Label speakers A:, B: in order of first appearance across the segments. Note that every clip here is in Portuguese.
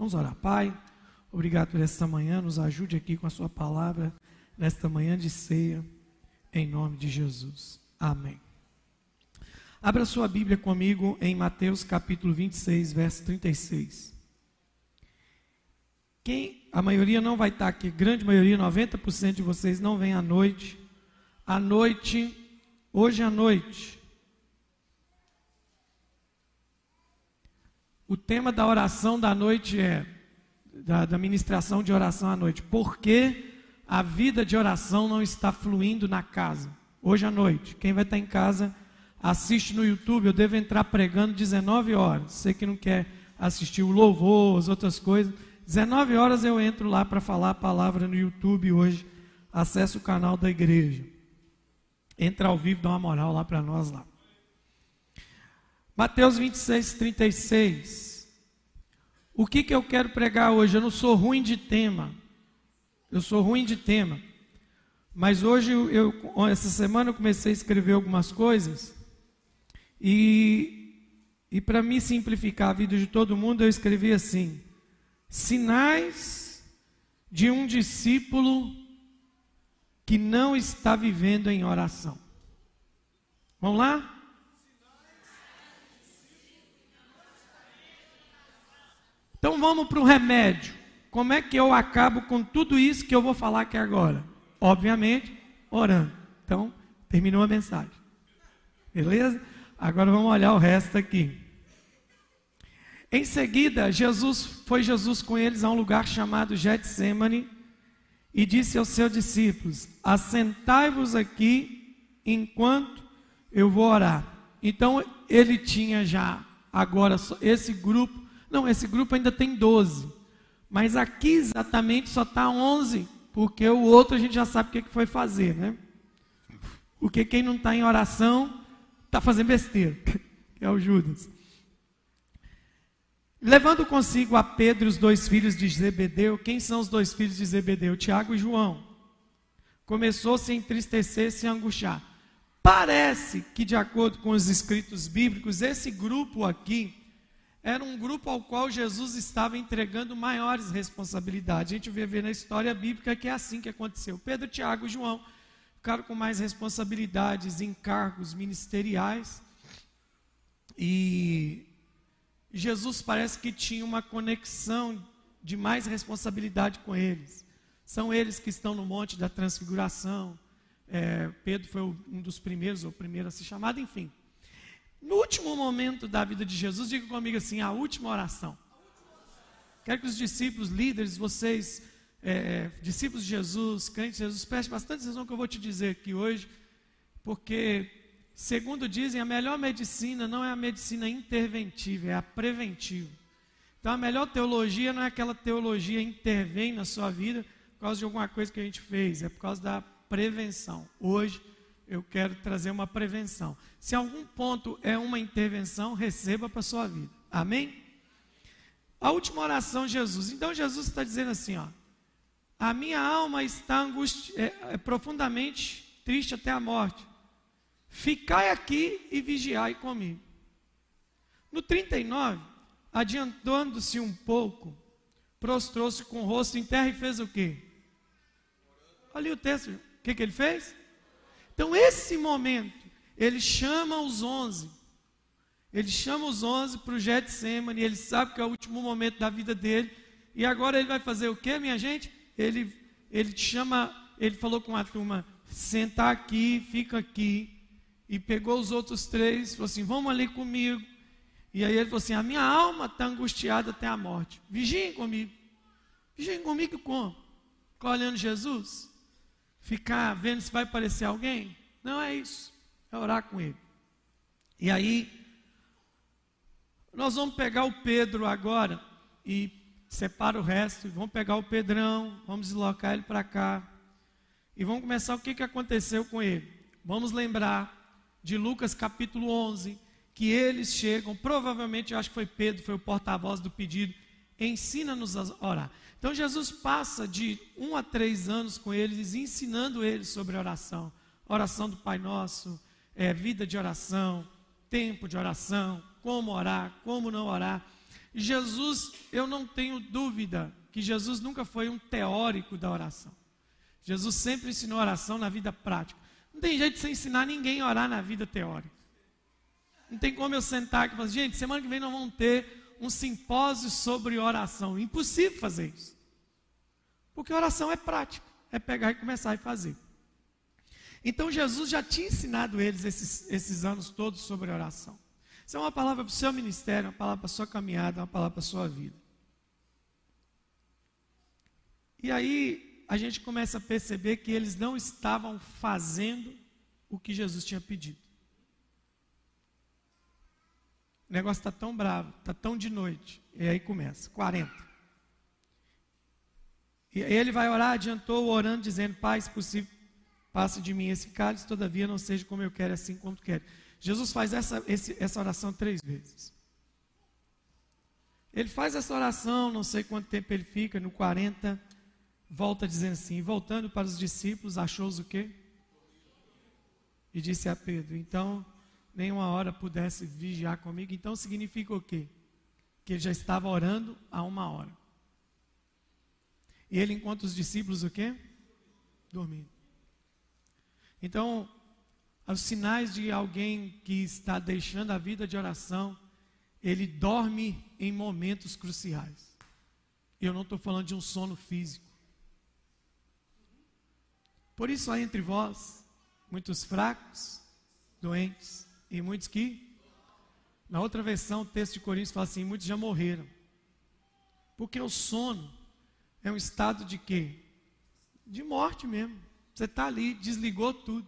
A: Vamos orar. Pai, obrigado por esta manhã. Nos ajude aqui com a Sua palavra, nesta manhã de ceia, em nome de Jesus. Amém. Abra sua Bíblia comigo em Mateus capítulo 26, verso 36. Quem, a maioria não vai estar aqui, grande maioria, 90% de vocês não vem à noite. À noite, hoje à noite, O tema da oração da noite é, da, da ministração de oração à noite, por que a vida de oração não está fluindo na casa? Hoje à noite, quem vai estar em casa, assiste no YouTube, eu devo entrar pregando 19 horas. Você que não quer assistir o louvor, as outras coisas, 19 horas eu entro lá para falar a palavra no YouTube hoje. Acesse o canal da igreja. Entra ao vivo, dá uma moral lá para nós lá. Mateus 26, 36. O que, que eu quero pregar hoje? Eu não sou ruim de tema. Eu sou ruim de tema. Mas hoje, eu, essa semana, eu comecei a escrever algumas coisas. E, e para me simplificar a vida de todo mundo, eu escrevi assim: Sinais de um discípulo que não está vivendo em oração. Vamos lá? Então vamos para o remédio. Como é que eu acabo com tudo isso que eu vou falar aqui agora? Obviamente, orando. Então, terminou a mensagem. Beleza? Agora vamos olhar o resto aqui. Em seguida, Jesus foi Jesus com eles a um lugar chamado Getsemane e disse aos seus discípulos: Assentai-vos aqui enquanto eu vou orar. Então ele tinha já agora esse grupo não, esse grupo ainda tem 12. Mas aqui exatamente só está 11, porque o outro a gente já sabe o que foi fazer, né? Porque quem não está em oração está fazendo besteira, que é o Judas. Levando consigo a Pedro e os dois filhos de Zebedeu, quem são os dois filhos de Zebedeu? Tiago e João. Começou a se entristecer, se angustiar. Parece que, de acordo com os escritos bíblicos, esse grupo aqui era um grupo ao qual Jesus estava entregando maiores responsabilidades. A gente vê, vê na história bíblica que é assim que aconteceu. Pedro, Tiago e João ficaram com mais responsabilidades, encargos ministeriais. E Jesus parece que tinha uma conexão de mais responsabilidade com eles. São eles que estão no Monte da Transfiguração. É, Pedro foi um dos primeiros, ou o primeiro a ser chamado, enfim. No último momento da vida de Jesus, diga comigo assim: a última oração. Quero que os discípulos, líderes, vocês, é, é, discípulos de Jesus, crentes de Jesus, prestem bastante atenção que eu vou te dizer aqui hoje, porque, segundo dizem, a melhor medicina não é a medicina interventiva, é a preventiva. Então, a melhor teologia não é aquela teologia que intervém na sua vida por causa de alguma coisa que a gente fez, é por causa da prevenção. Hoje, eu quero trazer uma prevenção. Se algum ponto é uma intervenção, receba para a sua vida. Amém? A última oração de Jesus. Então Jesus está dizendo assim, ó. A minha alma está angusti é, é profundamente triste até a morte. Ficai aqui e vigiai comigo. No 39, adiantando-se um pouco, prostrou-se com o rosto em terra e fez o quê? Olha o texto. O que, que ele fez? Então, esse momento, ele chama os onze. Ele chama os onze para o Getsemane, ele sabe que é o último momento da vida dele. E agora ele vai fazer o que, minha gente? Ele, ele chama, ele falou com a turma, sentar aqui, fica aqui. E pegou os outros três, falou assim: vamos ali comigo. E aí ele falou assim: a minha alma está angustiada até a morte. Vigiem comigo. Vigiem comigo como? Ficar olhando Jesus? Ficar vendo se vai aparecer alguém. Não é isso. É orar com ele. E aí, nós vamos pegar o Pedro agora e separa o resto. Vamos pegar o Pedrão, vamos deslocar ele para cá. E vamos começar o que, que aconteceu com ele. Vamos lembrar de Lucas capítulo 11, que eles chegam, provavelmente, eu acho que foi Pedro, foi o porta-voz do pedido, ensina-nos a orar. Então Jesus passa de um a três anos com eles, ensinando eles sobre oração. Oração do Pai Nosso, é, vida de oração, tempo de oração, como orar, como não orar. Jesus, eu não tenho dúvida que Jesus nunca foi um teórico da oração. Jesus sempre ensinou oração na vida prática. Não tem jeito de você ensinar ninguém a orar na vida teórica. Não tem como eu sentar aqui e falar, gente, semana que vem nós vamos ter um simpósio sobre oração. Impossível fazer isso. Porque oração é prática, é pegar e começar a fazer. Então Jesus já tinha ensinado eles esses, esses anos todos sobre oração. Isso é uma palavra para o seu ministério, uma palavra para a sua caminhada, uma palavra para a sua vida. E aí a gente começa a perceber que eles não estavam fazendo o que Jesus tinha pedido. O negócio está tão bravo, está tão de noite. E aí começa, 40. E ele vai orar, adiantou orando, dizendo: Pai, se possível, passe de mim esse cálice, todavia não seja como eu quero, assim como tu queres. Jesus faz essa, esse, essa oração três vezes. Ele faz essa oração, não sei quanto tempo ele fica, no 40, volta dizendo assim: voltando para os discípulos, achou-os o quê? E disse a Pedro: Então, nenhuma hora pudesse vigiar comigo. Então significa o quê? Que ele já estava orando há uma hora. E ele encontra os discípulos o quê? Dormindo. Então, os sinais de alguém que está deixando a vida de oração, ele dorme em momentos cruciais. Eu não estou falando de um sono físico. Por isso há entre vós muitos fracos, doentes e muitos que. Na outra versão, o texto de Coríntios fala assim: muitos já morreram. Porque o sono é um estado de quê? De morte mesmo. Você está ali, desligou tudo.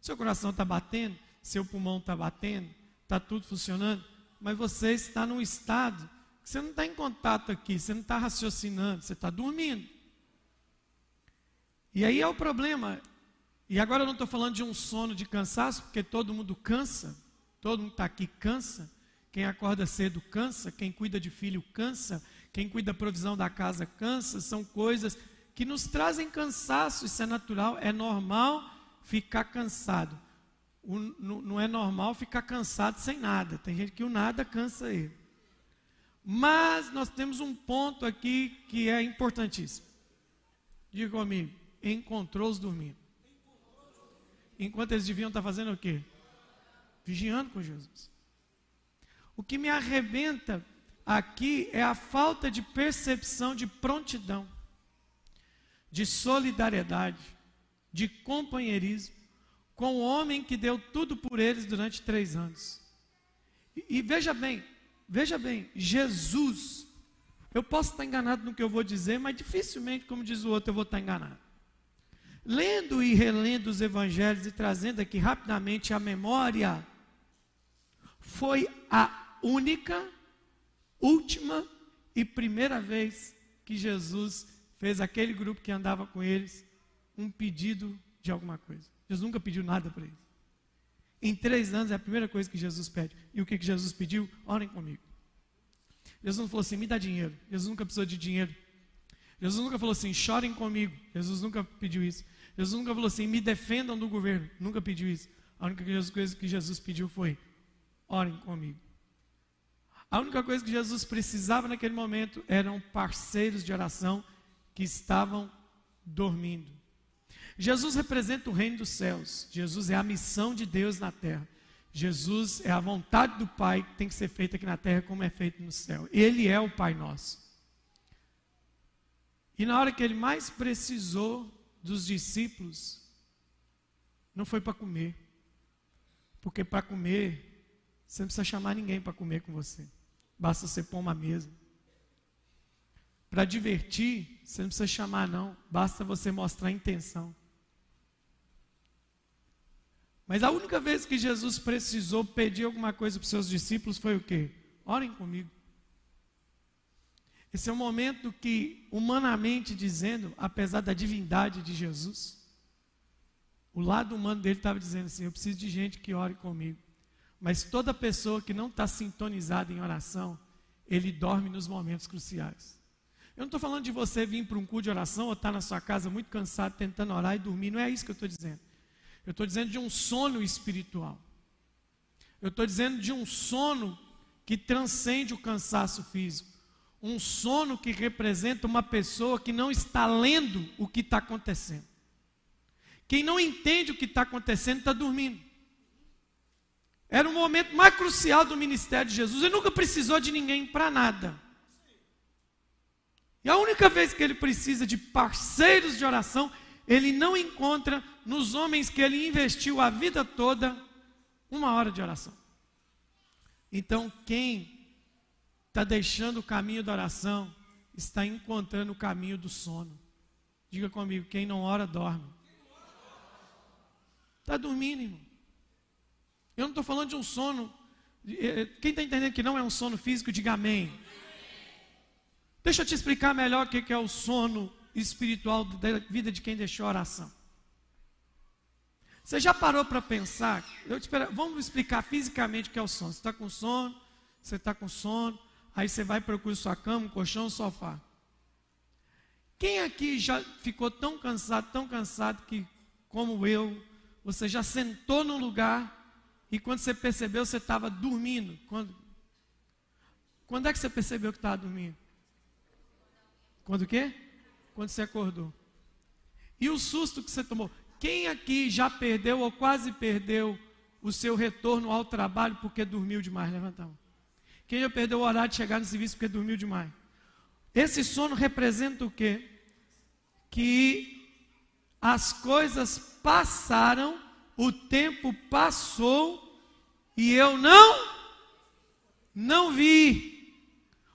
A: Seu coração está batendo, seu pulmão está batendo, está tudo funcionando, mas você está num estado que você não está em contato aqui, você não está raciocinando, você está dormindo. E aí é o problema. E agora eu não estou falando de um sono de cansaço, porque todo mundo cansa, todo mundo está aqui cansa. Quem acorda cedo cansa, quem cuida de filho cansa, quem cuida da provisão da casa cansa, são coisas que nos trazem cansaço, isso é natural, é normal ficar cansado. O, não, é normal ficar cansado sem nada. Tem gente que o nada cansa ele. Mas nós temos um ponto aqui que é importantíssimo. Diga comigo, encontrou-os dormindo. Enquanto eles deviam estar fazendo o quê? Vigiando com Jesus. O que me arrebenta aqui é a falta de percepção de prontidão, de solidariedade, de companheirismo com o homem que deu tudo por eles durante três anos. E, e veja bem, veja bem, Jesus, eu posso estar enganado no que eu vou dizer, mas dificilmente, como diz o outro, eu vou estar enganado. Lendo e relendo os evangelhos e trazendo aqui rapidamente a memória, foi a única última e primeira vez que Jesus fez aquele grupo que andava com eles um pedido de alguma coisa. Jesus nunca pediu nada para eles. Em três anos é a primeira coisa que Jesus pede. E o que, que Jesus pediu? Orem comigo. Jesus não falou assim, me dá dinheiro. Jesus nunca precisou de dinheiro. Jesus nunca falou assim, chorem comigo. Jesus nunca pediu isso. Jesus nunca falou assim, me defendam do governo. Nunca pediu isso. A única coisa que Jesus pediu foi, orem comigo. A única coisa que Jesus precisava naquele momento eram parceiros de oração que estavam dormindo. Jesus representa o reino dos céus. Jesus é a missão de Deus na terra. Jesus é a vontade do Pai que tem que ser feita aqui na terra como é feito no céu. Ele é o Pai nosso. E na hora que ele mais precisou dos discípulos, não foi para comer. Porque para comer, você não precisa chamar ninguém para comer com você. Basta você pôr uma mesa. Para divertir, você não precisa chamar, não. Basta você mostrar a intenção. Mas a única vez que Jesus precisou pedir alguma coisa para os seus discípulos foi o quê? Orem comigo. Esse é o momento que, humanamente dizendo, apesar da divindade de Jesus, o lado humano dele estava dizendo assim: Eu preciso de gente que ore comigo. Mas toda pessoa que não está sintonizada em oração, ele dorme nos momentos cruciais. Eu não estou falando de você vir para um culto de oração ou estar tá na sua casa muito cansado tentando orar e dormir. Não é isso que eu estou dizendo. Eu estou dizendo de um sono espiritual. Eu estou dizendo de um sono que transcende o cansaço físico. Um sono que representa uma pessoa que não está lendo o que está acontecendo. Quem não entende o que está acontecendo está dormindo. Era o momento mais crucial do ministério de Jesus. Ele nunca precisou de ninguém para nada. E a única vez que ele precisa de parceiros de oração, ele não encontra nos homens que ele investiu a vida toda uma hora de oração. Então, quem está deixando o caminho da oração, está encontrando o caminho do sono. Diga comigo: quem não ora, dorme. Está dormindo, irmão. Eu não estou falando de um sono. Eh, eh, quem está entendendo que não é um sono físico, diga amém. Deixa eu te explicar melhor o que é o sono espiritual da vida de quem deixou a oração. Você já parou para pensar? Espero, vamos explicar fisicamente o que é o sono. Você está com sono, você está com sono, aí você vai procurar sua cama, colchão, sofá. Quem aqui já ficou tão cansado, tão cansado que, como eu, você já sentou num lugar e quando você percebeu você estava dormindo? Quando, quando é que você percebeu que estava dormindo? Quando o quê? Quando você acordou. E o susto que você tomou? Quem aqui já perdeu ou quase perdeu o seu retorno ao trabalho porque dormiu demais? Levanta a mão. Quem já perdeu o horário de chegar no serviço porque dormiu demais? Esse sono representa o quê? Que as coisas passaram, o tempo passou e eu não não vi.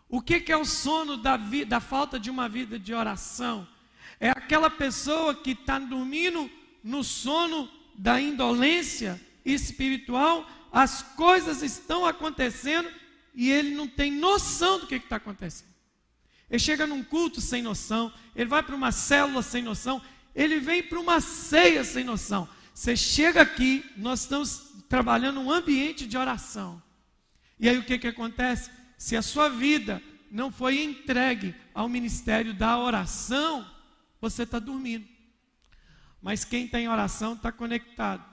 A: O que, que é o sono da, da falta de uma vida de oração? É aquela pessoa que está dormindo no sono da indolência espiritual, as coisas estão acontecendo e ele não tem noção do que está acontecendo. Ele chega num culto sem noção, ele vai para uma célula sem noção, ele vem para uma ceia sem noção. Você chega aqui, nós estamos trabalhando um ambiente de oração. E aí o que, que acontece? Se a sua vida não foi entregue ao ministério da oração, você está dormindo. Mas quem está em oração está conectado.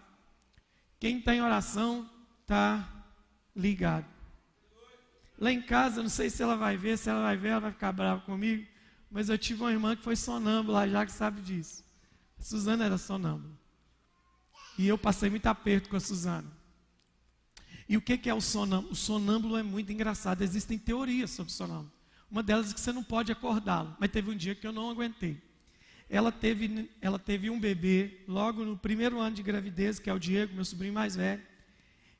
A: Quem está em oração está ligado. Lá em casa, não sei se ela vai ver, se ela vai ver, ela vai ficar brava comigo. Mas eu tive uma irmã que foi sonâmbula, já que sabe disso. A Suzana era sonâmbula. E eu passei muito aperto com a Suzana. E o que é o sonâmbulo? O sonâmbulo é muito engraçado. Existem teorias sobre sonâmbulo. Uma delas é que você não pode acordá-lo. Mas teve um dia que eu não aguentei. Ela teve, ela teve um bebê logo no primeiro ano de gravidez, que é o Diego, meu sobrinho mais velho.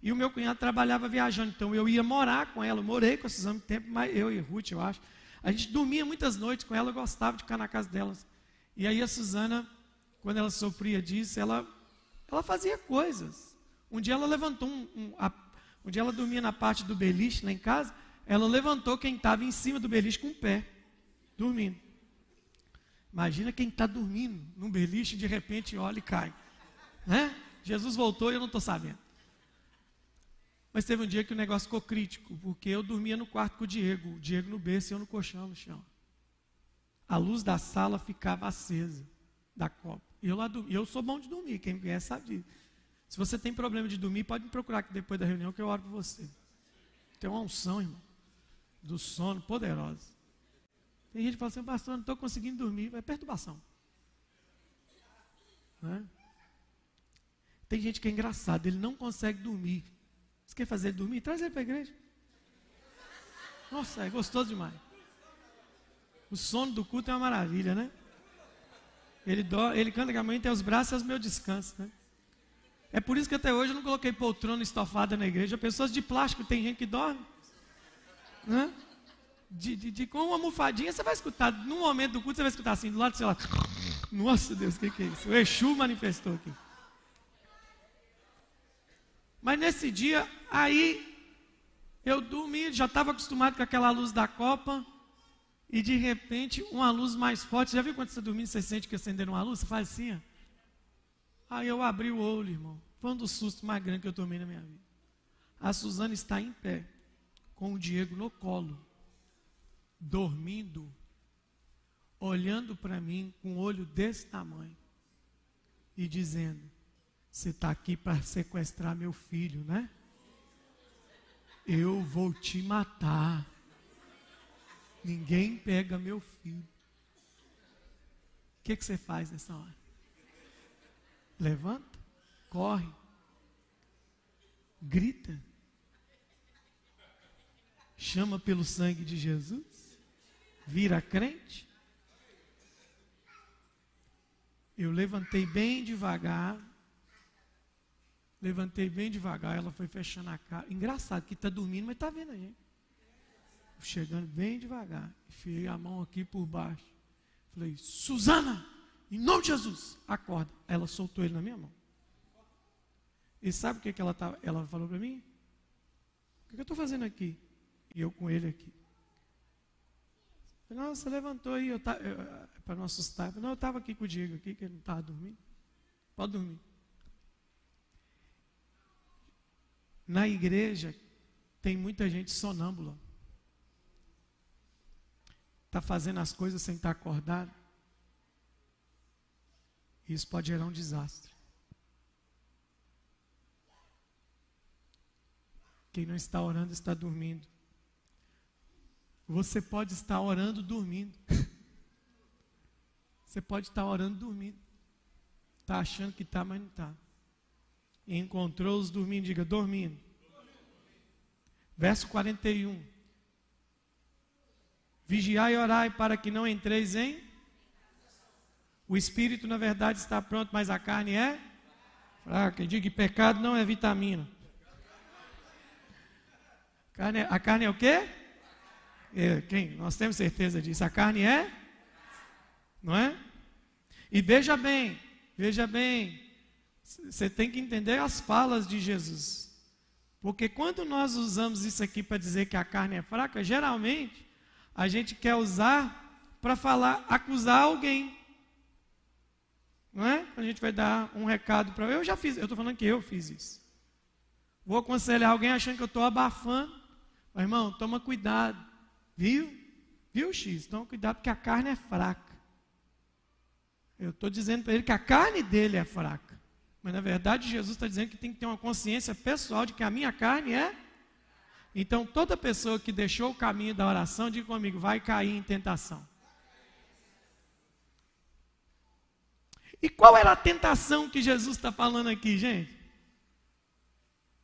A: E o meu cunhado trabalhava viajando. Então eu ia morar com ela. Eu morei com Suzana muito tempo, mas eu e Ruth, eu acho. A gente dormia muitas noites com ela, eu gostava de ficar na casa delas. E aí a Suzana, quando ela sofria disso, ela, ela fazia coisas. Um dia ela levantou um, um, a, um dia ela dormia na parte do beliche lá em casa, ela levantou quem estava em cima do beliche com o pé, dormindo. Imagina quem está dormindo num beliche de repente olha e cai. Né? Jesus voltou e eu não estou sabendo. Mas teve um dia que o negócio ficou crítico, porque eu dormia no quarto com o Diego, o Diego no berço e eu no colchão no chão. A luz da sala ficava acesa da copa. E eu, lá, eu sou bom de dormir, quem me conhece sabe disso. Se você tem problema de dormir, pode me procurar aqui depois da reunião que eu oro por você. Tem uma unção, irmão, do sono poderosa. Tem gente que fala assim, pastor, não estou conseguindo dormir. É perturbação. Né? Tem gente que é engraçado, ele não consegue dormir. Você quer fazer ele dormir? Traz ele para a igreja. Nossa, é gostoso demais. O sono do culto é uma maravilha, né? Ele, do, ele canta que a mãe tem os braços e é o meu descanso, né? É por isso que até hoje eu não coloquei poltrona estofada na igreja. Pessoas de plástico, tem gente que dorme. Né? De, de, de, com uma almofadinha, você vai escutar. No momento do culto, você vai escutar assim, do lado do celular. Nossa Deus, o que, que é isso? O Exu manifestou aqui. Mas nesse dia, aí, eu dormi, já estava acostumado com aquela luz da copa. E de repente, uma luz mais forte. Já viu quando você dormir, você sente que acenderam uma luz? Você faz assim, ó. Aí eu abri o olho, irmão. Foi um dos sustos mais grandes que eu tomei na minha vida. A Suzana está em pé, com o Diego no colo, dormindo, olhando para mim com um olho desse tamanho e dizendo: Você está aqui para sequestrar meu filho, né? Eu vou te matar. Ninguém pega meu filho. O que, que você faz nessa hora? Levanta, corre, grita, chama pelo sangue de Jesus, vira crente. Eu levantei bem devagar, levantei bem devagar, ela foi fechando a cara. Engraçado que está dormindo, mas está vendo a gente. Chegando bem devagar, enfiei a mão aqui por baixo. Falei, Suzana, em nome de Jesus, acorda. Ela soltou ele na minha mão. E sabe o que, que ela, tá, ela falou para mim? O que, que eu estou fazendo aqui? E eu com ele aqui. Você levantou aí, eu, eu, para não assustar. Não, eu estava aqui com o Diego aqui, que ele não estava dormindo. Pode dormir. Na igreja tem muita gente sonâmbula. Está fazendo as coisas sem estar tá acordado. Isso pode gerar um desastre. Quem não está orando está dormindo. Você pode estar orando dormindo. Você pode estar orando dormindo. Está achando que está, mas não está. Encontrou-os dormindo, diga dormindo. Verso 41. Vigiai e orai para que não entreis em o espírito, na verdade, está pronto, mas a carne é fraca. Diga pecado não é vitamina. Carne, a carne é o quê? É, quem? Nós temos certeza disso. A carne é? Não é? E veja bem, veja bem. Você tem que entender as falas de Jesus. Porque quando nós usamos isso aqui para dizer que a carne é fraca, geralmente a gente quer usar para falar, acusar alguém. Não é? A gente vai dar um recado para. Eu já fiz, eu estou falando que eu fiz isso. Vou aconselhar alguém achando que eu estou abafando. Mas, irmão, toma cuidado. Viu? Viu, X? Toma cuidado porque a carne é fraca. Eu estou dizendo para ele que a carne dele é fraca. Mas na verdade Jesus está dizendo que tem que ter uma consciência pessoal de que a minha carne é. Então toda pessoa que deixou o caminho da oração, diga comigo, vai cair em tentação. E qual era a tentação que Jesus está falando aqui, gente?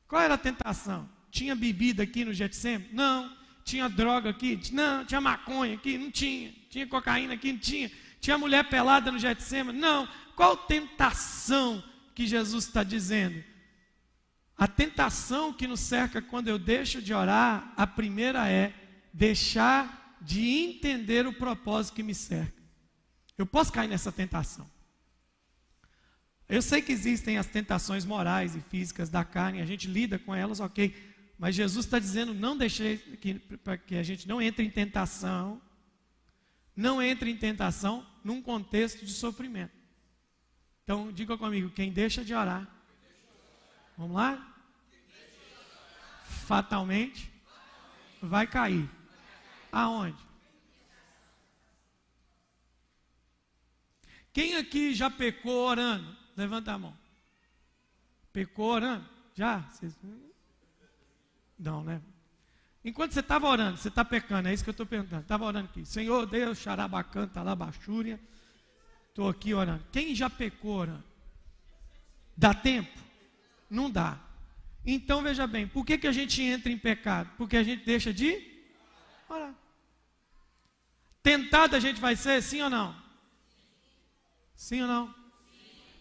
A: Qual era a tentação? Tinha bebida aqui no Getsemane? Não. Tinha droga aqui? Não. Tinha maconha aqui? Não tinha. Tinha cocaína aqui? Não tinha. Tinha mulher pelada no Getsemane? Não. Qual tentação que Jesus está dizendo? A tentação que nos cerca quando eu deixo de orar, a primeira é deixar de entender o propósito que me cerca. Eu posso cair nessa tentação. Eu sei que existem as tentações morais e físicas da carne, a gente lida com elas, ok. Mas Jesus está dizendo: não deixe para que a gente não entre em tentação, não entre em tentação num contexto de sofrimento. Então, diga comigo: quem deixa de orar, vamos lá? Fatalmente vai cair. Aonde? Quem aqui já pecou orando? Levanta a mão. Pecou orando? Já? Não, né? Enquanto você estava orando, você está pecando, é isso que eu estou perguntando. Estava orando aqui. Senhor Deus, xarabacanta, labachúria. Estou aqui orando. Quem já pecou orando? Dá tempo? Não dá. Então veja bem, por que, que a gente entra em pecado? Porque a gente deixa de orar. Tentado a gente vai ser, sim ou não? Sim ou não?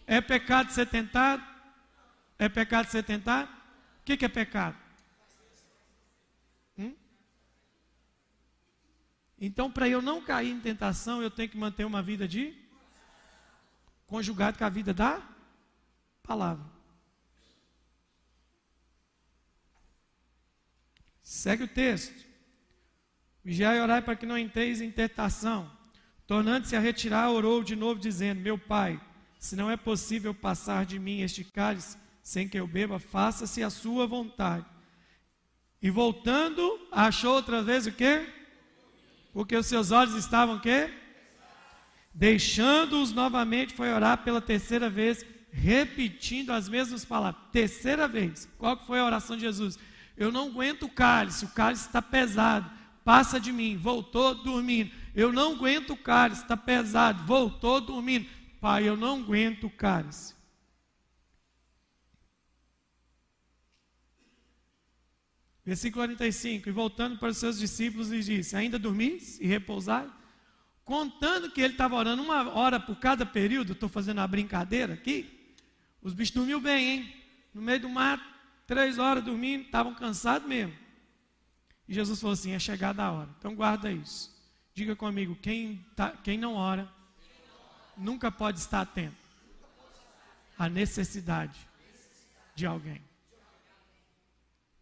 A: É pecado ser tentado? É pecado ser tentado? O que, que é pecado? Hum? Então, para eu não cair em tentação, eu tenho que manter uma vida de conjugado com a vida da palavra. Segue o texto. Vigiai e orai para que não entreis em tentação. Tornando-se a retirar, orou de novo, dizendo: Meu pai, se não é possível passar de mim este cálice sem que eu beba, faça-se a sua vontade. E voltando, achou outra vez o quê? Porque os seus olhos estavam o quê? Deixando-os novamente, foi orar pela terceira vez, repetindo as mesmas palavras. Terceira vez. Qual foi a oração de Jesus? Eu não aguento o cálice, o cálice está pesado. Passa de mim. Voltou dormindo. Eu não aguento o cálice, está pesado. Voltou dormindo. Pai, eu não aguento o cálice. Versículo 45. E voltando para os seus discípulos, lhes disse: Ainda dormis e repousai? Contando que ele estava orando uma hora por cada período, estou fazendo uma brincadeira aqui. Os bichos dormiam bem, hein? No meio do mato, três horas dormindo, estavam cansados mesmo. E Jesus falou assim: é chegada a hora. Então guarda isso. Diga comigo: quem, tá, quem não ora, nunca pode estar atento à necessidade de alguém.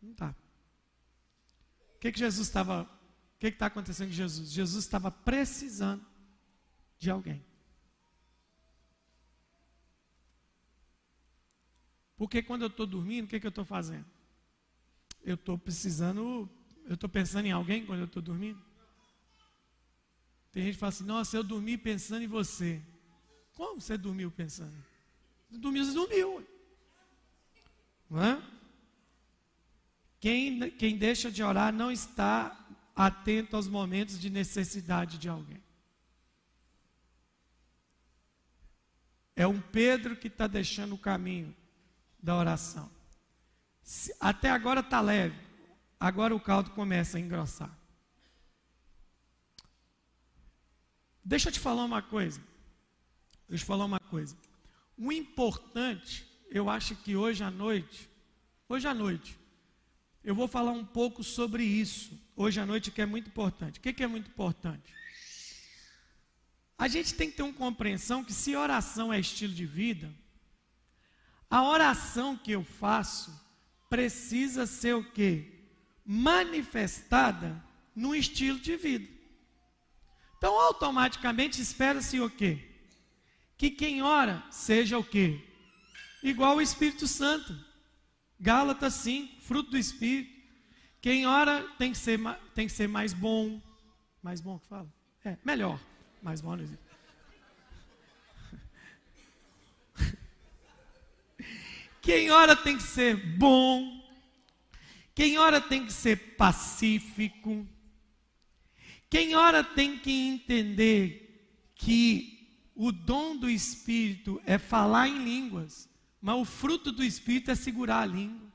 A: Não está que, que Jesus estava. Que está acontecendo com Jesus? Jesus estava precisando de alguém. Porque quando eu estou dormindo, o que, que eu estou fazendo? Eu estou precisando, eu estou pensando em alguém quando eu estou dormindo? Tem gente que fala assim, nossa, eu dormi pensando em você. Como você dormiu pensando? Dormiu, você dormiu. Não é? Quem, quem deixa de orar não está atento aos momentos de necessidade de alguém. É um Pedro que está deixando o caminho da oração. Até agora está leve, agora o caldo começa a engrossar. Deixa eu te falar uma coisa. Deixa eu te falar uma coisa. O importante, eu acho que hoje à noite, hoje à noite, eu vou falar um pouco sobre isso hoje à noite, que é muito importante. O que é muito importante? A gente tem que ter uma compreensão que se oração é estilo de vida, a oração que eu faço precisa ser o quê? Manifestada no estilo de vida. Então, automaticamente espera-se o quê? Que quem ora seja o quê? Igual o Espírito Santo. Gálatas 5, fruto do Espírito. Quem ora tem que ser, tem que ser mais bom. Mais bom que fala? É, melhor. Mais bom não existe. Quem ora tem que ser bom. Quem ora tem que ser pacífico. Quem ora tem que entender que o dom do Espírito é falar em línguas. Mas o fruto do Espírito é segurar a língua.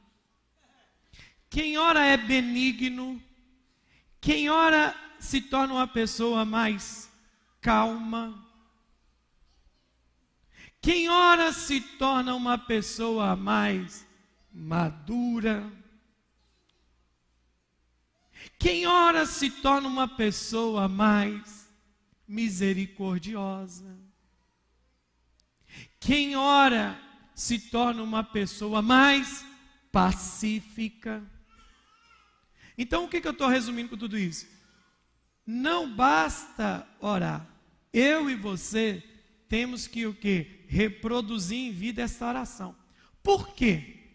A: Quem ora é benigno. Quem ora se torna uma pessoa mais calma. Quem ora se torna uma pessoa mais madura. Quem ora se torna uma pessoa mais misericordiosa. Quem ora se torna uma pessoa mais pacífica. Então, o que, que eu estou resumindo com tudo isso? Não basta orar. Eu e você temos que o que? Reproduzir em vida essa oração. Por quê?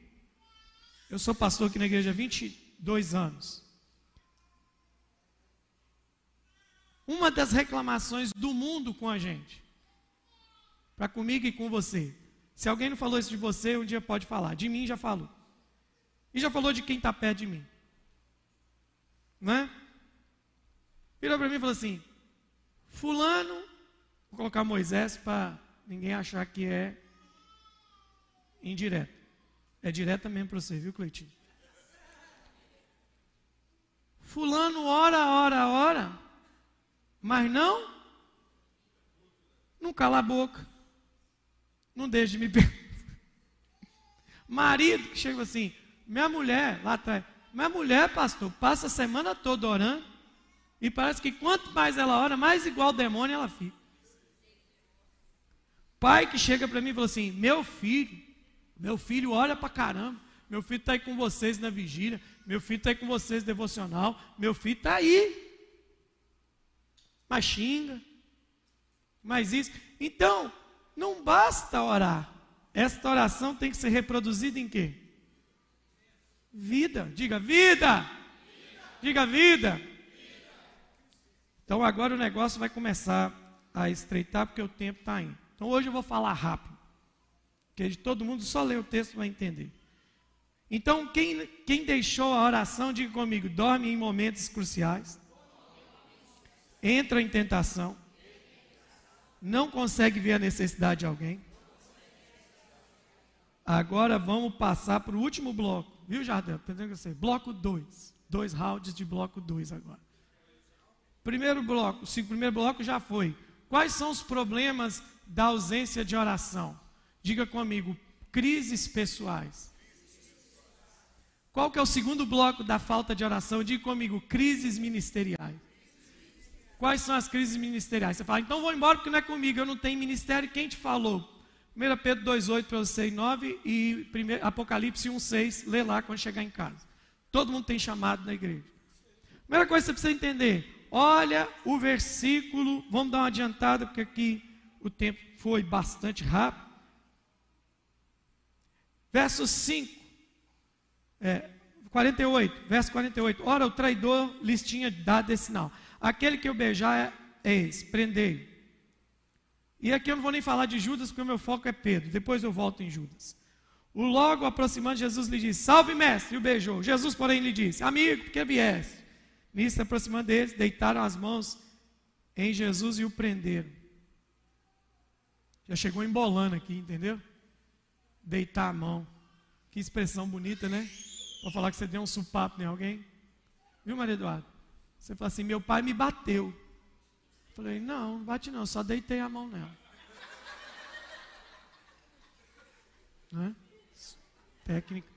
A: Eu sou pastor aqui na igreja há 22 anos. Uma das reclamações do mundo com a gente, para comigo e com você, se alguém não falou isso de você, um dia pode falar. De mim já falou. E já falou de quem está perto de mim. Não é? Virou para mim e falou assim: Fulano, vou colocar Moisés para ninguém achar que é indireto. É direta mesmo para você, viu, Cleitinho? Fulano ora, ora, ora, mas não, não cala a boca. Não deixe de me perguntar. Marido que chega assim, minha mulher lá atrás, minha mulher, pastor, passa a semana toda orando, e parece que quanto mais ela ora, mais igual o demônio ela fica. Pai que chega para mim e fala assim: Meu filho, meu filho ora para caramba, meu filho está aí com vocês na vigília, meu filho está aí com vocês devocional, meu filho está aí. Mas xinga, mas isso. Então, não basta orar. Esta oração tem que ser reproduzida em quê? Vida. Diga vida. vida. Diga vida. vida. Então agora o negócio vai começar a estreitar porque o tempo está indo. Então hoje eu vou falar rápido. Porque todo mundo só lê o texto vai entender. Então, quem, quem deixou a oração, diga comigo, dorme em momentos cruciais, entra em tentação, não consegue ver a necessidade de alguém. Agora vamos passar para o último bloco, viu, Jardel? Bloco 2. Dois rounds de bloco 2 agora. Primeiro bloco, o primeiro bloco já foi. Quais são os problemas da ausência de oração? Diga comigo, crises pessoais. Qual que é o segundo bloco da falta de oração? Diga comigo, crises ministeriais. Quais são as crises ministeriais? Você fala, então vou embora porque não é comigo, eu não tenho ministério. Quem te falou? 1 Pedro 2,8 para você e 9 e Apocalipse 1,6, lê lá quando chegar em casa. Todo mundo tem chamado na igreja. Primeira coisa que você precisa entender: olha o versículo, vamos dar uma adiantada, porque aqui o tempo foi bastante rápido. Verso 5, é, 48, verso 48. Ora, o traidor lhes tinha dado esse sinal. Aquele que eu beijar é, é esse, prendei. E aqui eu não vou nem falar de Judas, porque o meu foco é Pedro. Depois eu volto em Judas. O logo aproximando, Jesus lhe disse: Salve, mestre! E o beijou. Jesus, porém, lhe disse: Amigo, por que vieste? Nisso, aproximando deles, deitaram as mãos em Jesus e o prenderam. Já chegou embolando aqui, entendeu? Deitar a mão. Que expressão bonita, né? Para falar que você deu um supapo em alguém. Viu, Maria Eduardo? Você fala assim: meu pai me bateu. Eu falei: não, não bate não, só deitei a mão nela. Né? Técnica.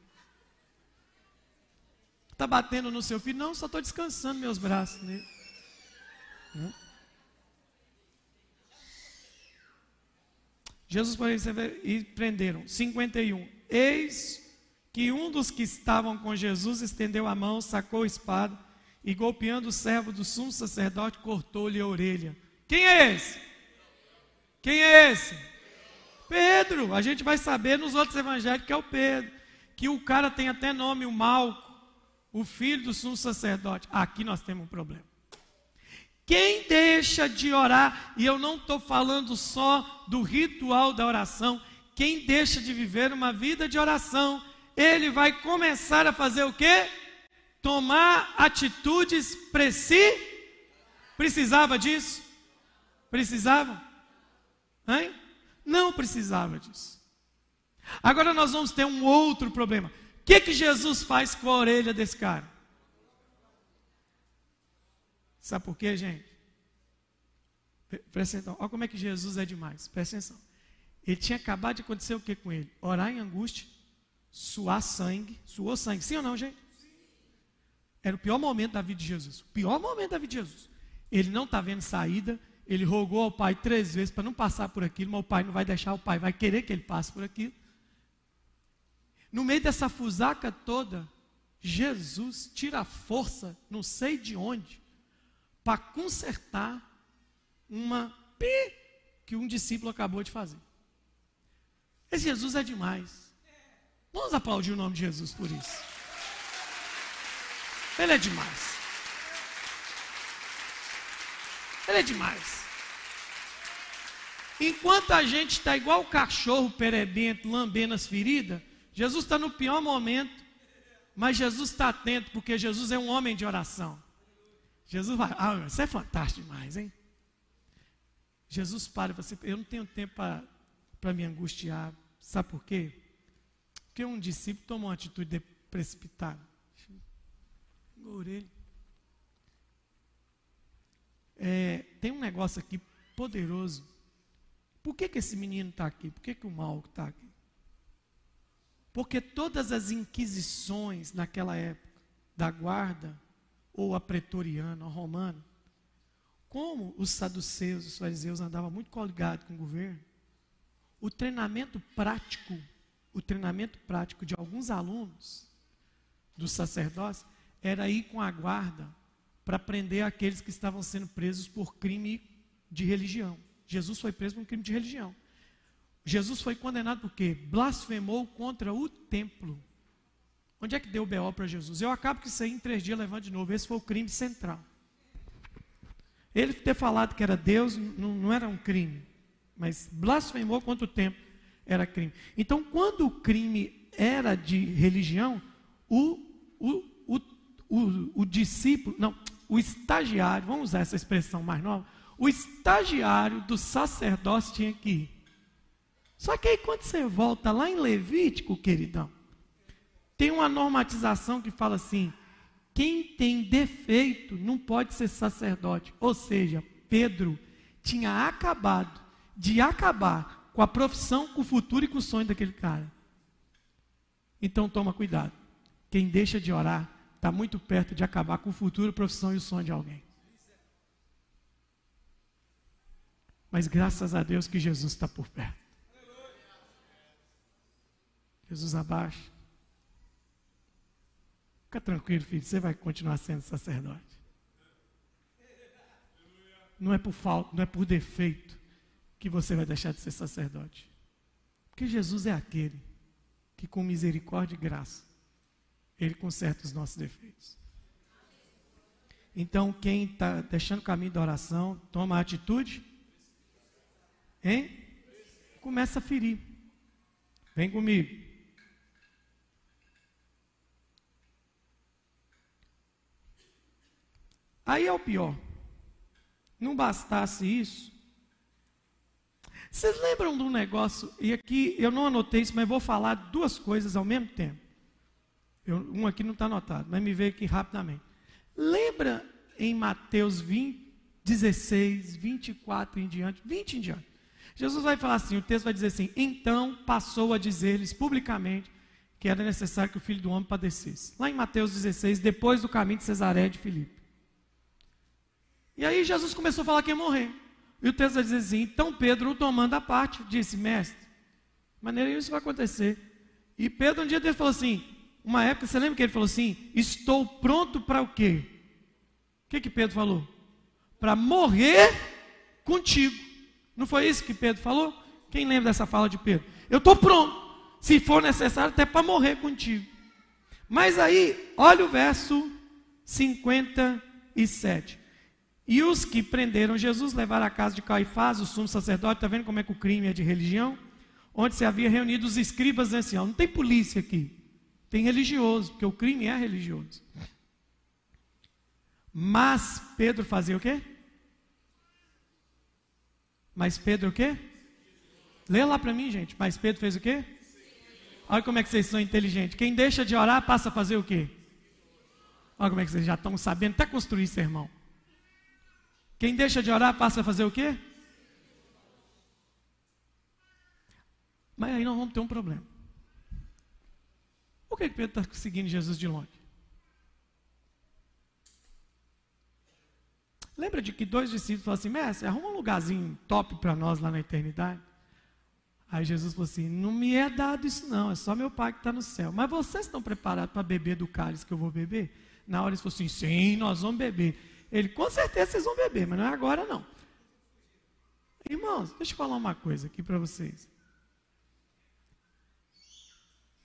A: Está batendo no seu filho? Não, só estou descansando meus braços nele. Né? Jesus, porém, e prenderam. 51. Eis que um dos que estavam com Jesus estendeu a mão, sacou a espada e golpeando o servo do sumo sacerdote, cortou-lhe a orelha. Quem é esse? Quem é esse? Pedro. A gente vai saber nos outros evangelhos que é o Pedro. Que o cara tem até nome, o Malco, o filho do sumo sacerdote. Aqui nós temos um problema. Quem deixa de orar, e eu não estou falando só do ritual da oração, quem deixa de viver uma vida de oração, ele vai começar a fazer o quê? Tomar atitudes para si? Precisava disso? Precisava? Hein? Não precisava disso. Agora nós vamos ter um outro problema. O que, que Jesus faz com a orelha desse cara? Sabe por quê, gente? Presta atenção. Olha como é que Jesus é demais. Presta atenção. Ele tinha acabado de acontecer o que com ele? Orar em angústia, suar sangue. Suou sangue. Sim ou não, gente? Era o pior momento da vida de Jesus. O pior momento da vida de Jesus. Ele não está vendo saída. Ele rogou ao pai três vezes para não passar por aquilo, mas o pai não vai deixar, o pai vai querer que ele passe por aquilo. No meio dessa fusaca toda, Jesus tira a força, não sei de onde, para consertar uma pi que um discípulo acabou de fazer. Esse Jesus é demais. Vamos aplaudir o nome de Jesus por isso. Ele é demais. Ele é demais. Enquanto a gente está igual o cachorro perebento, lambendo as feridas, Jesus está no pior momento, mas Jesus está atento, porque Jesus é um homem de oração. Jesus vai, ah, isso é fantástico demais, hein? Jesus para você, eu não tenho tempo para me angustiar, sabe por quê? Porque um discípulo tomou uma atitude precipitada É, tem um negócio aqui poderoso. Por que, que esse menino está aqui? Por que, que o mal está aqui? Porque todas as inquisições naquela época, da guarda, ou a pretoriana, ou romana, como os saduceus, os fariseus andavam muito coligados com o governo, o treinamento prático, o treinamento prático de alguns alunos dos sacerdotes era ir com a guarda para prender aqueles que estavam sendo presos por crime de religião. Jesus foi preso por um crime de religião. Jesus foi condenado porque blasfemou contra o templo. Onde é que deu o BO para Jesus? Eu acabo que isso aí em três dias levando de novo. Esse foi o crime central. Ele ter falado que era Deus não, não era um crime, mas blasfemou contra o templo era crime. Então, quando o crime era de religião, o, o, o, o, discípulo, não, o estagiário, vamos usar essa expressão mais nova, o estagiário do sacerdócio tinha que ir. Só que aí quando você volta lá em Levítico, queridão, tem uma normatização que fala assim: quem tem defeito não pode ser sacerdote. Ou seja, Pedro tinha acabado de acabar com a profissão, com o futuro e com o sonho daquele cara. Então toma cuidado. Quem deixa de orar está muito perto de acabar com o futuro, profissão e o sonho de alguém. Mas graças a Deus que Jesus está por perto. Jesus abaixa. Fica tranquilo, filho, você vai continuar sendo sacerdote. Não é por falta, não é por defeito que você vai deixar de ser sacerdote. Porque Jesus é aquele que, com misericórdia e graça, ele conserta os nossos defeitos. Então, quem está deixando o caminho da oração, toma a atitude, hein? Começa a ferir. Vem comigo. Aí é o pior. Não bastasse isso. Vocês lembram de um negócio? E aqui eu não anotei isso, mas vou falar duas coisas ao mesmo tempo. Eu, um aqui não está anotado, mas me veio aqui rapidamente. Lembra em Mateus 20, 16, 24 em diante, 20 em diante. Jesus vai falar assim: o texto vai dizer assim: então passou a dizer-lhes publicamente que era necessário que o filho do homem padecesse. Lá em Mateus 16, depois do caminho de Cesaré de Filipe. E aí Jesus começou a falar que ia morrer. E o texto vai dizer assim: então Pedro, o tomando a parte, disse: Mestre, de maneira isso vai acontecer. E Pedro um dia dele falou assim: uma época, você lembra que ele falou assim: Estou pronto para o quê? O que, que Pedro falou? Para morrer contigo. Não foi isso que Pedro falou? Quem lembra dessa fala de Pedro? Eu estou pronto, se for necessário, até para morrer contigo. Mas aí, olha o verso 57. E os que prenderam Jesus levaram à casa de Caifás, o sumo sacerdote, está vendo como é que o crime é de religião? Onde se havia reunido os escribas e anciãos. Não tem polícia aqui, tem religioso, porque o crime é religioso. Mas Pedro fazia o quê? Mas Pedro o quê? Lê lá para mim, gente. Mas Pedro fez o quê? Olha como é que vocês são inteligentes. Quem deixa de orar passa a fazer o quê? Olha como é que vocês já estão sabendo até construir sermão. Quem deixa de orar passa a fazer o quê? Mas aí nós vamos ter um problema. Por que Pedro está seguindo Jesus de longe? Lembra de que dois discípulos falaram assim: Mestre, arruma um lugarzinho top para nós lá na eternidade. Aí Jesus falou assim: Não me é dado isso, não, é só meu Pai que está no céu. Mas vocês estão preparados para beber do cálice que eu vou beber? Na hora eles falaram assim: Sim, nós vamos beber. Ele, com certeza vocês vão beber, mas não é agora não. Irmãos, deixa eu falar uma coisa aqui para vocês.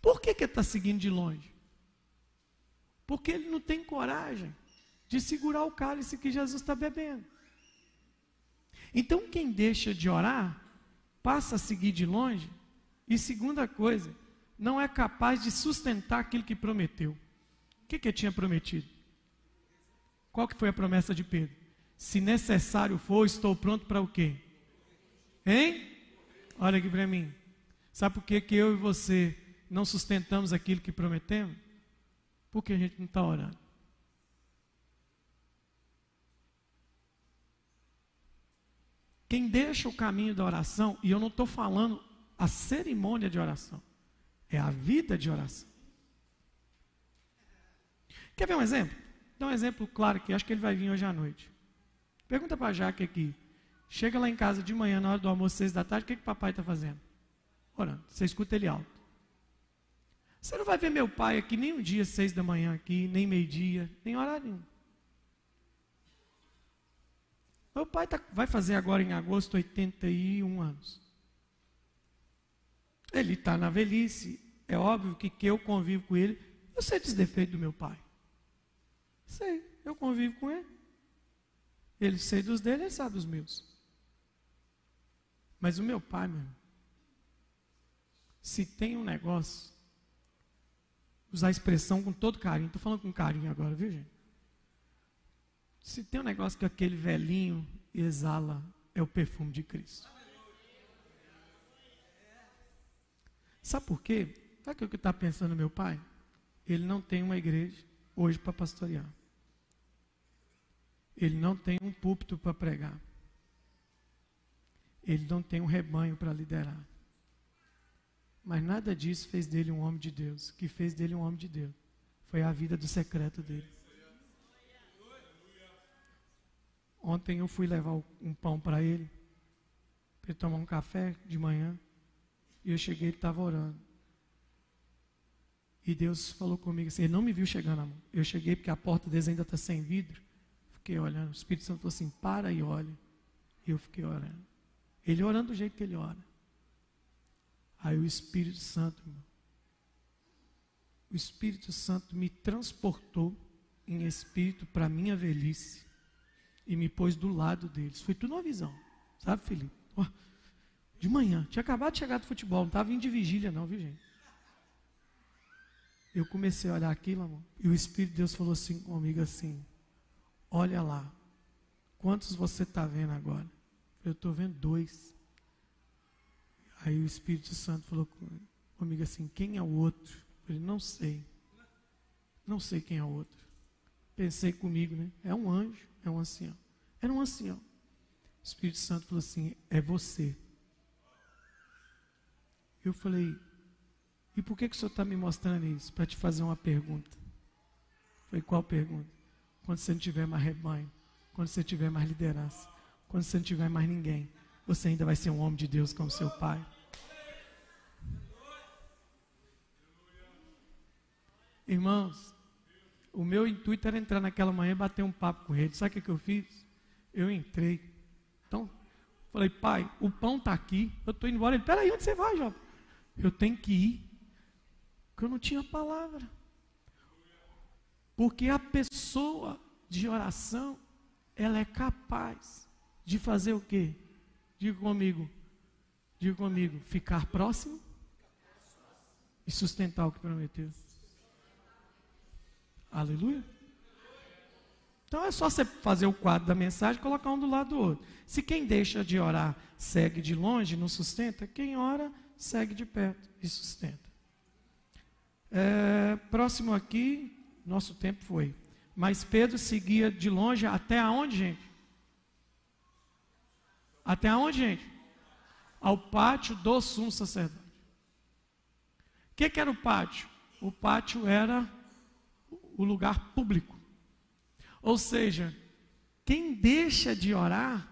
A: Por que, que ele está seguindo de longe? Porque ele não tem coragem de segurar o cálice que Jesus está bebendo. Então, quem deixa de orar, passa a seguir de longe, e segunda coisa, não é capaz de sustentar aquilo que prometeu. O que, que ele tinha prometido? Qual que foi a promessa de Pedro? Se necessário for, estou pronto para o quê? Hein? Olha aqui para mim. Sabe por que, que eu e você não sustentamos aquilo que prometemos? Porque a gente não está orando. Quem deixa o caminho da oração, e eu não estou falando a cerimônia de oração, é a vida de oração. Quer ver um exemplo? Dá um exemplo claro aqui, acho que ele vai vir hoje à noite. Pergunta para a Jaque aqui. Chega lá em casa de manhã, na hora do almoço, seis da tarde, o que, que papai está fazendo? Orando. Você escuta ele alto. Você não vai ver meu pai aqui nem um dia, seis da manhã aqui, nem meio-dia, nem horário nenhum. Meu pai tá, vai fazer agora em agosto 81 anos. Ele está na velhice. É óbvio que, que eu convivo com ele. Eu sei dos defeitos do meu pai. Sei, eu convivo com ele. Ele sei dos dele, ele sabe dos meus. Mas o meu pai, meu, se tem um negócio usar a expressão com todo carinho. Estou falando com carinho agora, viu, gente? Se tem um negócio que aquele velhinho exala, é o perfume de Cristo. Sabe por quê? Sabe o que está pensando meu pai? Ele não tem uma igreja hoje para pastorear. Ele não tem um púlpito para pregar. Ele não tem um rebanho para liderar. Mas nada disso fez dele um homem de Deus. O que fez dele um homem de Deus foi a vida do secreto dele. Ontem eu fui levar um pão para ele, para ele tomar um café de manhã. E eu cheguei, ele estava orando. E Deus falou comigo assim, ele não me viu chegando, amor. Eu cheguei porque a porta deles ainda está sem vidro. Fiquei olhando. O Espírito Santo falou assim, para e olhe. E eu fiquei orando. Ele orando do jeito que ele ora. Aí o Espírito Santo, o Espírito Santo me transportou em espírito para a minha velhice e me pôs do lado deles. Foi tudo uma visão, sabe, Felipe? De manhã, tinha acabado de chegar do futebol, não estava vindo de vigília, não, viu, gente? Eu comecei a olhar aquilo, amor, e o Espírito de Deus falou assim comigo assim: Olha lá, quantos você está vendo agora? Eu estou vendo dois. Aí o Espírito Santo falou comigo assim: quem é o outro? Eu falei: não sei. Não sei quem é o outro. Pensei comigo, né? É um anjo, é um ancião. Era um ancião. O Espírito Santo falou assim: é você. Eu falei: e por que, que o senhor está me mostrando isso? Para te fazer uma pergunta. Foi qual pergunta? Quando você não tiver mais rebanho, quando você tiver mais liderança, quando você não tiver mais ninguém, você ainda vai ser um homem de Deus como seu pai. Irmãos, o meu intuito era entrar naquela manhã e bater um papo com ele. Sabe o que, eu fiz? Eu entrei. Então, falei, pai, o pão está aqui, eu estou indo embora. Ele, peraí, onde você vai, jovem? Eu tenho que ir. Porque eu não tinha palavra. Porque a pessoa de oração, ela é capaz de fazer o quê? Diga comigo. Diga comigo. Ficar próximo e sustentar o que prometeu. Aleluia. Então é só você fazer o quadro da mensagem e colocar um do lado do outro. Se quem deixa de orar segue de longe, não sustenta, quem ora segue de perto e sustenta. É, próximo aqui, nosso tempo foi. Mas Pedro seguia de longe até aonde, gente? Até aonde, gente? Ao pátio do sumo sacerdote. O que, que era o pátio? O pátio era o lugar público. Ou seja, quem deixa de orar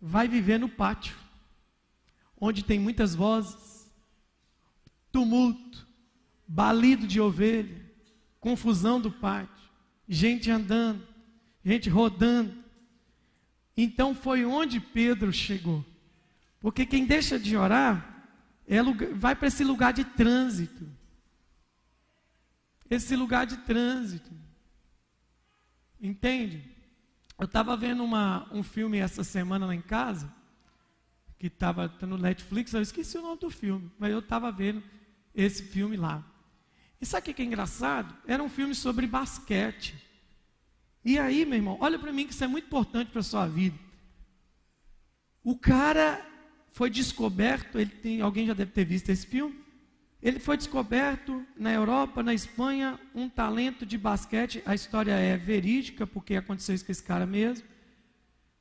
A: vai viver no pátio, onde tem muitas vozes, tumulto, balido de ovelha, confusão do pátio, gente andando, gente rodando, então foi onde Pedro chegou. Porque quem deixa de orar é lugar, vai para esse lugar de trânsito. Esse lugar de trânsito. Entende? Eu estava vendo uma, um filme essa semana lá em casa, que estava no Netflix, eu esqueci o nome do filme, mas eu estava vendo esse filme lá. E sabe o que é engraçado? Era um filme sobre basquete. E aí, meu irmão, olha para mim que isso é muito importante para a sua vida. O cara foi descoberto, ele tem, alguém já deve ter visto esse filme. Ele foi descoberto na Europa, na Espanha, um talento de basquete. A história é verídica, porque aconteceu isso com esse cara mesmo.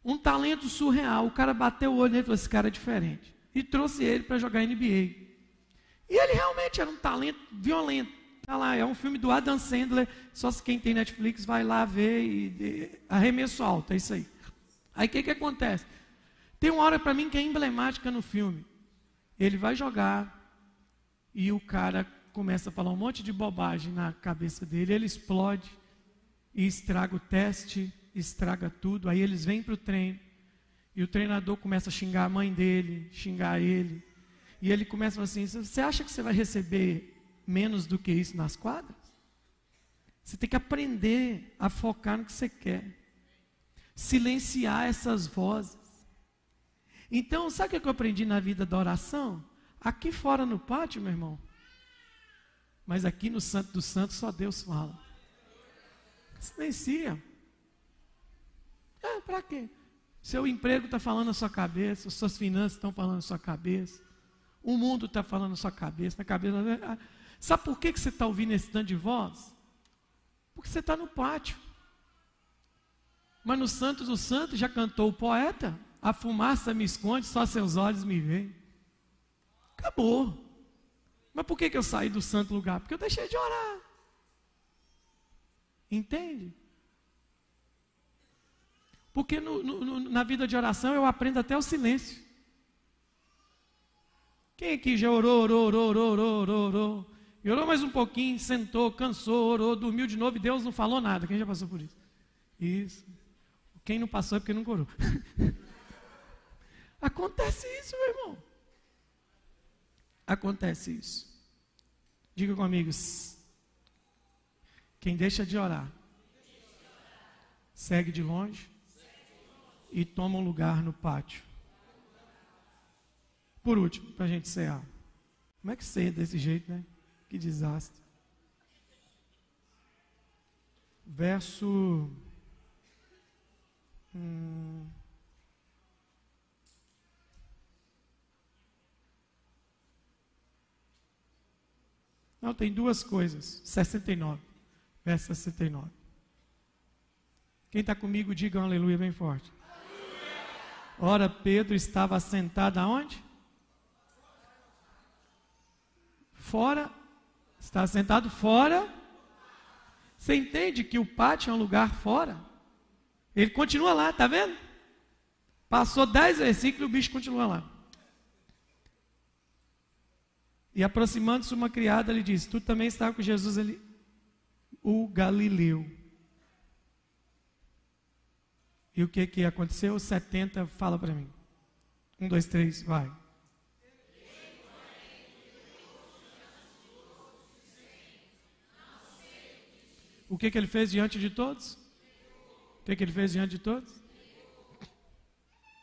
A: Um talento surreal. O cara bateu o olho nele e falou: Esse cara é diferente. E trouxe ele para jogar NBA. E ele realmente era um talento violento. Tá lá, é um filme do Adam Sandler, só se quem tem Netflix vai lá ver e, e arremesso alto, é isso aí. Aí o que, que acontece? Tem uma hora para mim que é emblemática no filme. Ele vai jogar e o cara começa a falar um monte de bobagem na cabeça dele, ele explode e estraga o teste, estraga tudo. Aí eles vêm para o treino e o treinador começa a xingar a mãe dele, xingar ele. E ele começa assim: Você acha que você vai receber menos do que isso nas quadras? Você tem que aprender a focar no que você quer. Silenciar essas vozes. Então, sabe o que eu aprendi na vida da oração? Aqui fora no pátio, meu irmão, Mas aqui no Santo dos Santos só Deus fala. Silencia. É, para quê? Seu emprego está falando na sua cabeça, suas finanças estão falando na sua cabeça, o mundo está falando na sua cabeça, na cabeça. Sabe por que, que você está ouvindo esse tanto de voz? Porque você está no pátio. Mas no Santo dos Santos já cantou o poeta: A fumaça me esconde, só seus olhos me veem. Acabou. Mas por que, que eu saí do santo lugar? Porque eu deixei de orar. Entende? Porque no, no, na vida de oração eu aprendo até o silêncio. Quem aqui já orou, orou, orou, orou, orou, orou, orou? Orou mais um pouquinho, sentou, cansou, orou, dormiu de novo e Deus não falou nada. Quem já passou por isso? Isso. Quem não passou é porque não orou. Acontece isso, meu irmão acontece isso. Diga com amigos: quem deixa de orar, segue de longe e toma um lugar no pátio. Por último, para a gente cear. Como é que ceia desse jeito, né? Que desastre. Verso. Hum, Não, tem duas coisas. 69. Verso 69. Quem está comigo, diga um aleluia bem forte. Ora, Pedro estava sentado aonde? Fora. Está sentado fora. Você entende que o pátio é um lugar fora? Ele continua lá, está vendo? Passou dez versículos e o bicho continua lá. E aproximando-se uma criada, lhe disse: Tu também está com Jesus, ele, o Galileu. E o que que aconteceu? 70, fala para mim. Um, dois, três, vai. O que, que ele fez diante de todos? O que, que ele fez diante de todos?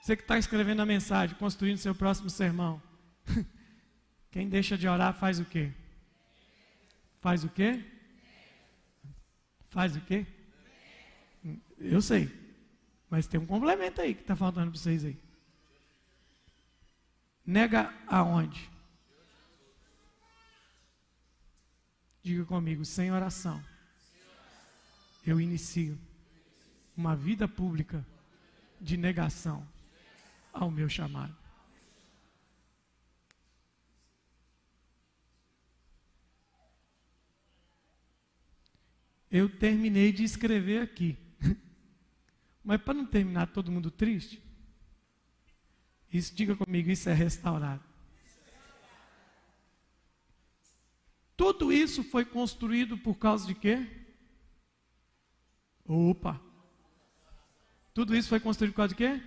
A: Você que está escrevendo a mensagem, construindo seu próximo sermão. Quem deixa de orar faz o quê? Faz o quê? Faz o quê? Eu sei. Mas tem um complemento aí que está faltando para vocês aí. Nega aonde? Diga comigo, sem oração. Eu inicio uma vida pública de negação ao meu chamado. eu terminei de escrever aqui. Mas para não terminar todo mundo triste, isso diga comigo, isso é restaurado. Tudo isso foi construído por causa de quê? Opa! Tudo isso foi construído por causa de quê?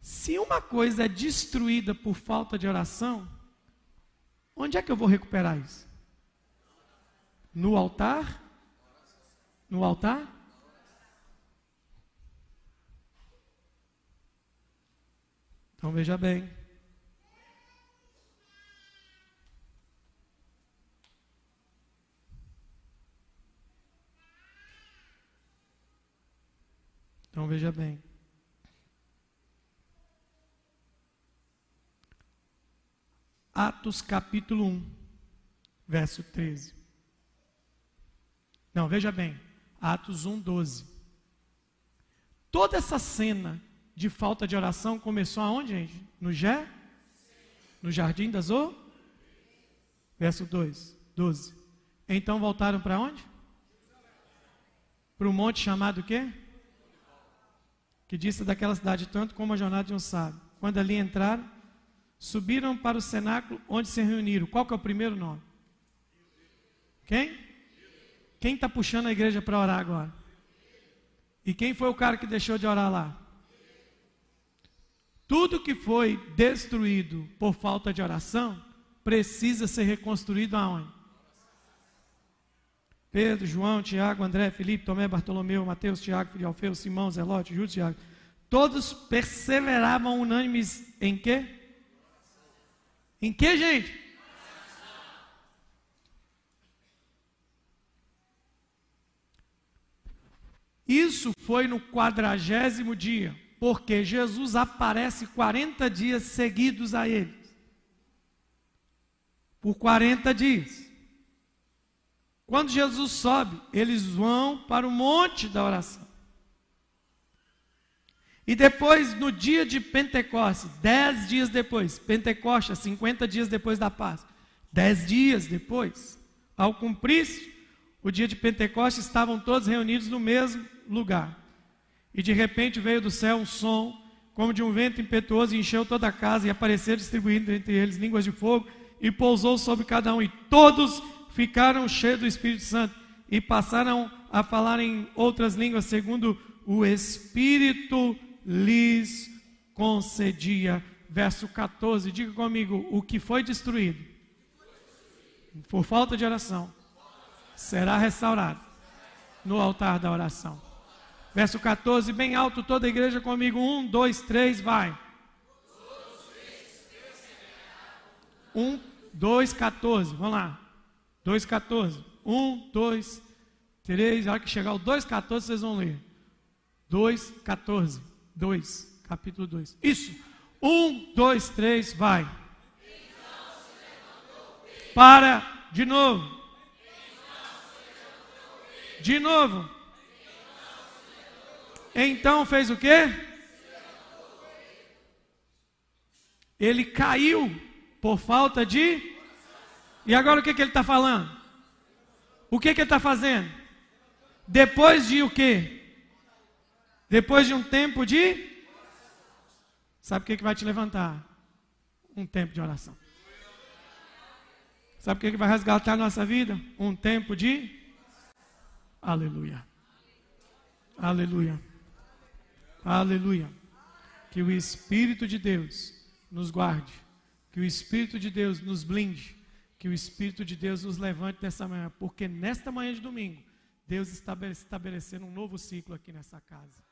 A: Se uma coisa é destruída por falta de oração, onde é que eu vou recuperar isso? No altar? No altar? Então veja bem. Então veja bem. Atos capítulo 1, verso 13. Não, veja bem, Atos 1, 12. Toda essa cena de falta de oração começou aonde, gente? No Jé? No Jardim das O? Verso 2, 12. Então voltaram para onde? Para o monte chamado o quê? Que disse daquela cidade tanto como a jornada de um sábio. Quando ali entraram, subiram para o cenáculo onde se reuniram. Qual que é o primeiro nome? Quem? Quem está puxando a igreja para orar agora? E quem foi o cara que deixou de orar lá? Tudo que foi destruído por falta de oração precisa ser reconstruído aonde? Pedro, João, Tiago, André, Felipe, Tomé, Bartolomeu, Mateus, Tiago, filho Alfeu, Simão, Zelote, Júlio, Tiago. Todos perseveravam unânimes em quê? Em quê, gente? Isso foi no quadragésimo dia, porque Jesus aparece 40 dias seguidos a eles. Por 40 dias. Quando Jesus sobe, eles vão para o monte da oração. E depois, no dia de Pentecostes, dez dias depois, Pentecostes, 50 dias depois da Páscoa, dez dias depois, ao cumprir-se o dia de Pentecostes, estavam todos reunidos no mesmo lugar. E de repente veio do céu um som, como de um vento impetuoso, e encheu toda a casa, e apareceu distribuindo entre eles línguas de fogo, e pousou sobre cada um, e todos ficaram cheios do Espírito Santo, e passaram a falar em outras línguas, segundo o Espírito lhes concedia. Verso 14, diga comigo: o que foi destruído por falta de oração será restaurado no altar da oração. Verso 14, bem alto, toda a igreja comigo. Um, dois, três, vai. Um, dois, 14, vamos lá. 2, 14. Um, dois, três. A hora que chegar o 2, 14, vocês vão ler. 2, 14. 2, capítulo 2. Isso. 1, 2, 3, vai. Para, de novo. De novo. Então fez o quê? Ele caiu por falta de. E agora o que, que ele está falando? O que, que ele está fazendo? Depois de o quê? Depois de um tempo de. Sabe o que, que vai te levantar? Um tempo de oração. Sabe o que, que vai resgatar a nossa vida? Um tempo de. Aleluia. Aleluia. Aleluia. Que o Espírito de Deus nos guarde. Que o Espírito de Deus nos blinde. Que o Espírito de Deus nos levante nessa manhã. Porque nesta manhã de domingo, Deus está estabelecendo um novo ciclo aqui nessa casa.